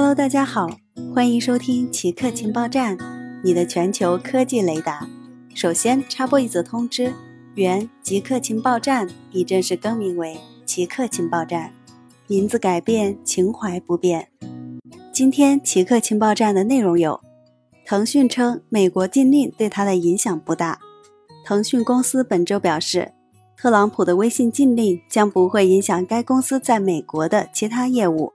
Hello，大家好，欢迎收听奇客情报站，你的全球科技雷达。首先插播一则通知：原极客情报站已正式更名为奇客情报站，名字改变，情怀不变。今天奇客情报站的内容有：腾讯称美国禁令对它的影响不大。腾讯公司本周表示，特朗普的微信禁令将不会影响该公司在美国的其他业务。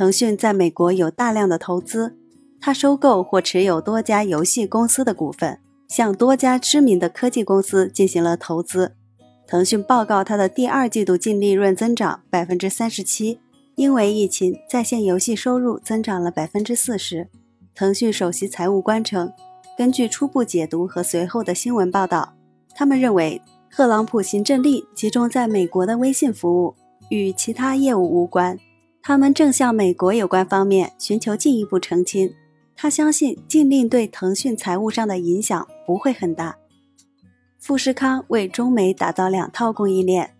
腾讯在美国有大量的投资，它收购或持有多家游戏公司的股份，向多家知名的科技公司进行了投资。腾讯报告它的第二季度净利润增长百分之三十七，因为疫情，在线游戏收入增长了百分之四十。腾讯首席财务官称，根据初步解读和随后的新闻报道，他们认为特朗普行政令集中在美国的微信服务，与其他业务无关。他们正向美国有关方面寻求进一步澄清。他相信禁令对腾讯财务上的影响不会很大。富士康为中美打造两套供应链。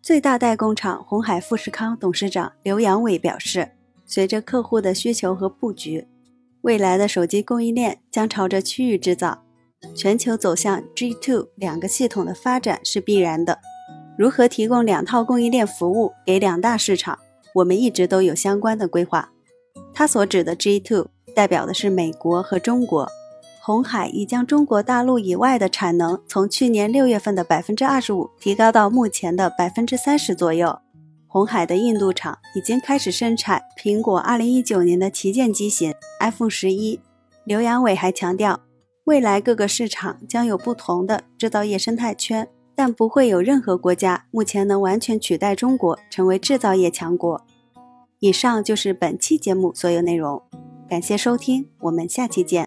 最大代工厂红海富士康董事长刘扬伟表示，随着客户的需求和布局，未来的手机供应链将朝着区域制造、全球走向 G2 两个系统的发展是必然的。如何提供两套供应链服务给两大市场？我们一直都有相关的规划。他所指的 G2 代表的是美国和中国。红海已将中国大陆以外的产能从去年六月份的百分之二十五提高到目前的百分之三十左右。红海的印度厂已经开始生产苹果二零一九年的旗舰机型 iPhone 十一。刘扬伟还强调，未来各个市场将有不同的制造业生态圈。但不会有任何国家目前能完全取代中国成为制造业强国。以上就是本期节目所有内容，感谢收听，我们下期见。